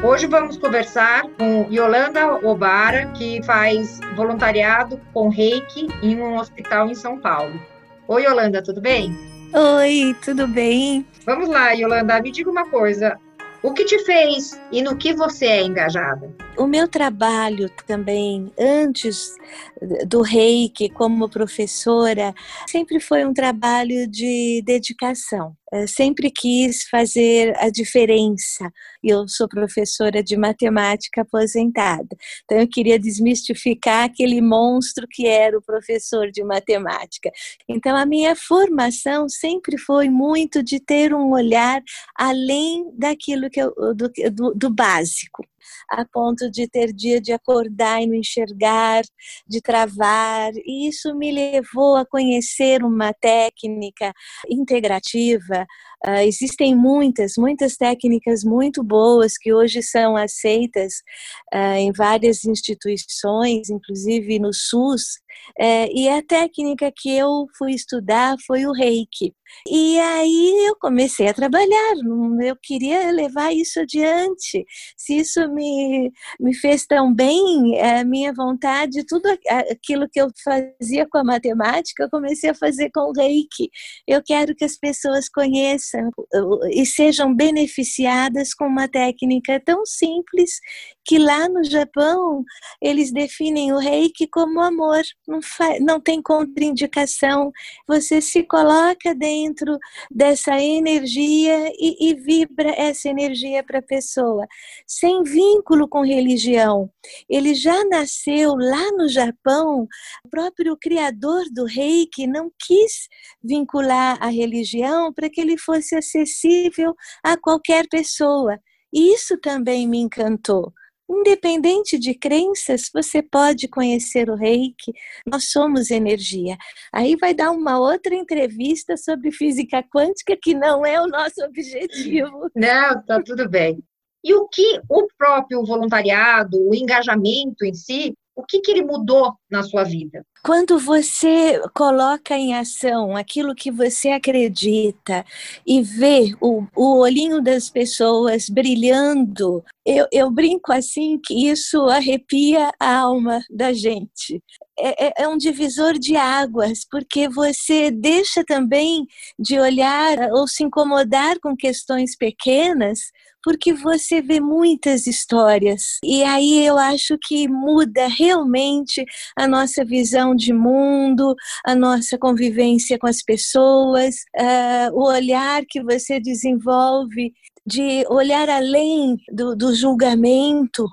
Hoje vamos conversar com Yolanda Obara, que faz voluntariado com Reiki em um hospital em São Paulo. Oi, Yolanda, tudo bem? Oi, tudo bem? Vamos lá, Yolanda, me diga uma coisa. O que te fez e no que você é engajada? O meu trabalho também, antes do reiki como professora, sempre foi um trabalho de dedicação. Eu sempre quis fazer a diferença. Eu sou professora de matemática aposentada, então eu queria desmistificar aquele monstro que era o professor de matemática. Então a minha formação sempre foi muito de ter um olhar além daquilo que eu, do, do, do básico a ponto de ter dia de acordar e não enxergar, de travar. E isso me levou a conhecer uma técnica integrativa. Uh, existem muitas, muitas técnicas muito boas que hoje são aceitas uh, em várias instituições, inclusive no SUS, é, e a técnica que eu fui estudar foi o reiki. E aí eu comecei a trabalhar, eu queria levar isso adiante. Se isso me, me fez tão bem, a minha vontade, tudo aquilo que eu fazia com a matemática, eu comecei a fazer com o reiki. Eu quero que as pessoas conheçam e sejam beneficiadas com uma técnica tão simples que lá no Japão eles definem o reiki como amor não, não tem contraindicação. Você se coloca dentro dessa energia e, e vibra essa energia para a pessoa, sem vínculo com religião. Ele já nasceu lá no Japão, o próprio criador do reiki não quis vincular a religião para que ele fosse acessível a qualquer pessoa. Isso também me encantou. Independente de crenças, você pode conhecer o reiki, nós somos energia. Aí vai dar uma outra entrevista sobre física quântica, que não é o nosso objetivo. Não, tá tudo bem. E o que o próprio voluntariado, o engajamento em si, o que, que ele mudou na sua vida? Quando você coloca em ação aquilo que você acredita e vê o, o olhinho das pessoas brilhando, eu, eu brinco assim que isso arrepia a alma da gente. É, é, é, um divisor de águas, porque você deixa também de olhar ou se incomodar com questões pequenas, porque você vê muitas histórias. E aí eu acho que muda realmente a nossa visão de mundo, a nossa convivência com as pessoas, uh, o olhar que você desenvolve de olhar além do, do julgamento,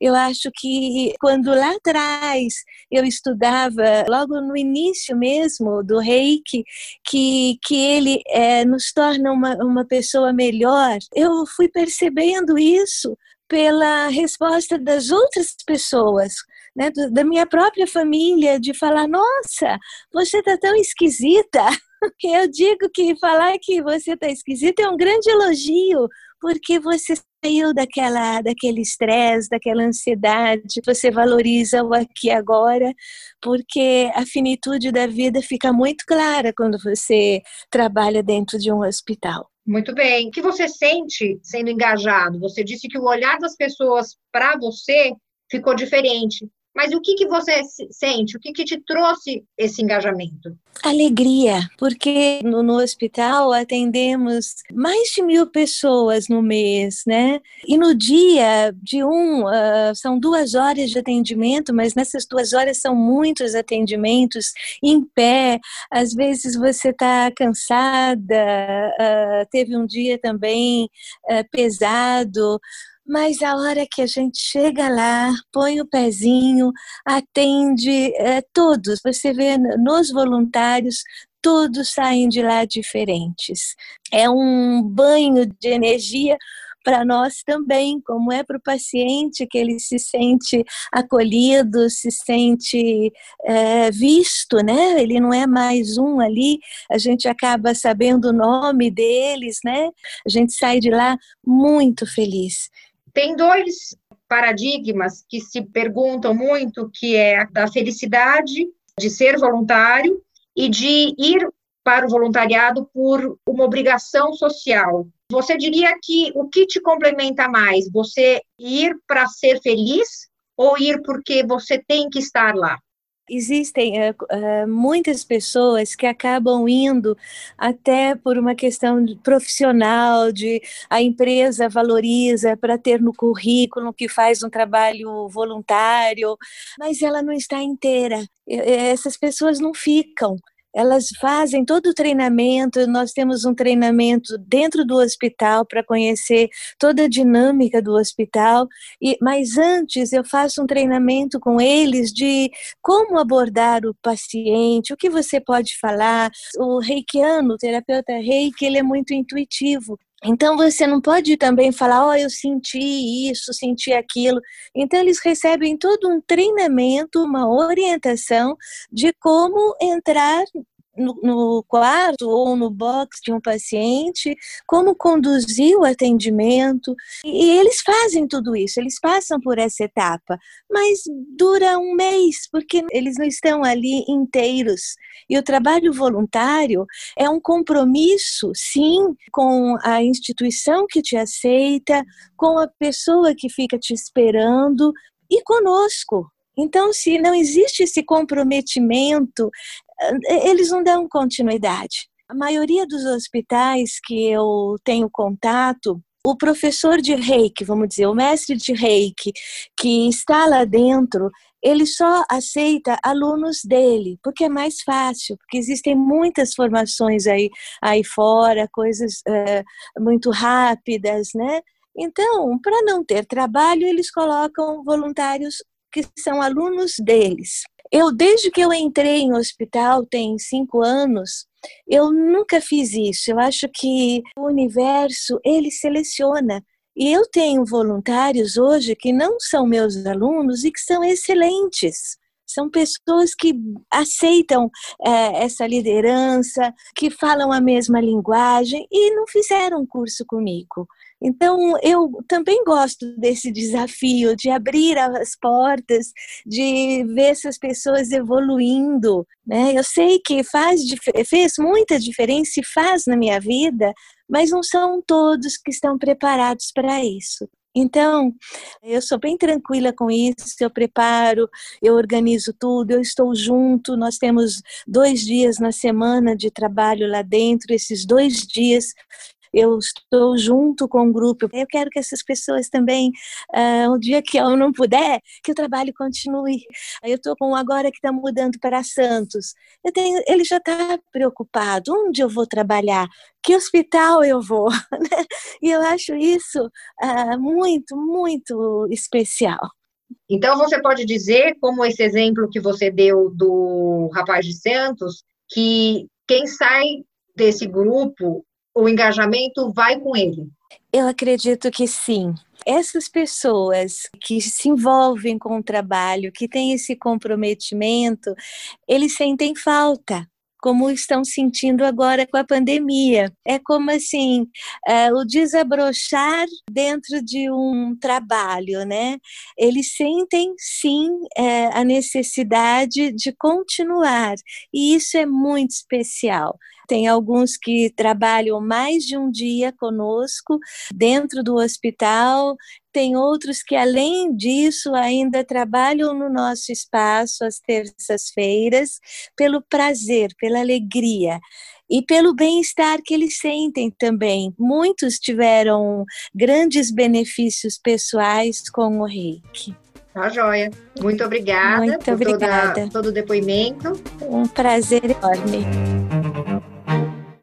eu acho que quando lá atrás eu estudava, logo no início mesmo do reiki, que, que ele é, nos torna uma, uma pessoa melhor, eu fui percebendo isso pela resposta das outras pessoas, né, da minha própria família, de falar: nossa, você está tão esquisita. Eu digo que falar que você está esquisita é um grande elogio, porque você saiu daquela, daquele estresse, daquela ansiedade, você valoriza o aqui e agora, porque a finitude da vida fica muito clara quando você trabalha dentro de um hospital. Muito bem. O que você sente sendo engajado? Você disse que o olhar das pessoas para você ficou diferente. Mas o que, que você sente? O que, que te trouxe esse engajamento? Alegria, porque no, no, hospital atendemos mais de mil pessoas no mês, né? E no dia de um, uh, são duas horas de atendimento, mas nessas duas horas são muitos atendimentos em pé. Às vezes você está cansada, uh, teve um dia também uh, pesado mas a hora que a gente chega lá, põe o pezinho, atende é, todos, você vê nos voluntários, todos saem de lá diferentes. É um banho de energia para nós também, como é para o paciente, que ele se sente acolhido, se sente é, visto, né? Ele não é mais um ali, a gente acaba sabendo o nome deles, né? A gente sai de lá muito feliz. Tem dois paradigmas que se perguntam muito, que é da felicidade de ser voluntário e de ir para o voluntariado por uma obrigação social. Você diria que o que te complementa mais? Você ir para ser feliz ou ir porque você tem que estar lá? Existem uh, uh, muitas pessoas que acabam indo até por uma questão profissional, de a empresa valoriza para ter no currículo que faz um trabalho voluntário, mas ela não está inteira. Essas pessoas não ficam elas fazem todo o treinamento. Nós temos um treinamento dentro do hospital para conhecer toda a dinâmica do hospital. E, mas antes eu faço um treinamento com eles de como abordar o paciente, o que você pode falar. O reikiano, o terapeuta reiki, ele é muito intuitivo. Então você não pode também falar, ó, oh, eu senti isso, senti aquilo. Então eles recebem todo um treinamento, uma orientação de como entrar no, no, quarto ou no box de um paciente, como conduzir o atendimento. E, e eles fazem tudo isso, eles passam por essa etapa, mas dura um mês, porque eles não estão ali inteiros. E o trabalho voluntário é um compromisso, sim, com a instituição que te aceita, com a pessoa que fica te esperando e conosco. Então, se não existe esse comprometimento, eles não dão continuidade. A maioria dos hospitais que eu tenho contato, o professor de reiki, vamos dizer, o mestre de reiki, que está lá dentro, ele só aceita alunos dele, porque é mais fácil, porque existem muitas formações aí, aí fora, coisas é, muito rápidas, né? Então, para não ter trabalho, eles colocam voluntários que são alunos deles. Eu, desde que eu entrei em hospital, tem cinco anos, eu nunca fiz isso. Eu acho que o universo, ele seleciona. E eu tenho voluntários hoje que não são meus alunos e que são excelentes. São pessoas que aceitam é, essa liderança, que falam a mesma linguagem e não fizeram curso comigo. Então, eu também gosto desse desafio de abrir as portas, de ver essas pessoas evoluindo. Né? Eu sei que faz, fez muita diferença e faz na minha vida, mas não são todos que estão preparados para isso. Então, eu sou bem tranquila com isso, eu preparo, eu organizo tudo, eu estou junto. Nós temos dois dias na semana de trabalho lá dentro, esses dois dias eu estou junto com o grupo. Eu quero que essas pessoas também, uh, um dia que eu não puder, que o trabalho continue. Eu estou com um agora que está mudando para Santos. Tenho, ele já está preocupado. Onde eu vou trabalhar? Que hospital eu vou? Né? e eu acho isso uh, muito, muito especial. Então, você pode dizer, como esse exemplo que você deu do rapaz de Santos, que quem sai desse grupo o engajamento vai com ele? Eu acredito que sim. Essas pessoas que se envolvem com o trabalho, que têm esse comprometimento, eles sentem falta como estão sentindo agora com a pandemia. É como assim, é, o desabrochar dentro de um trabalho, né? Eles sentem sim é, a necessidade de continuar, e isso é muito especial. Tem alguns que trabalham mais de um dia conosco dentro do hospital, tem outros que, além disso, ainda trabalham no nosso espaço às terças-feiras pelo prazer, pela alegria e pelo bem-estar que eles sentem também. Muitos tiveram grandes benefícios pessoais com o reiki. Tá joia. Muito obrigada Muito obrigada. Toda, todo o depoimento. Um prazer enorme.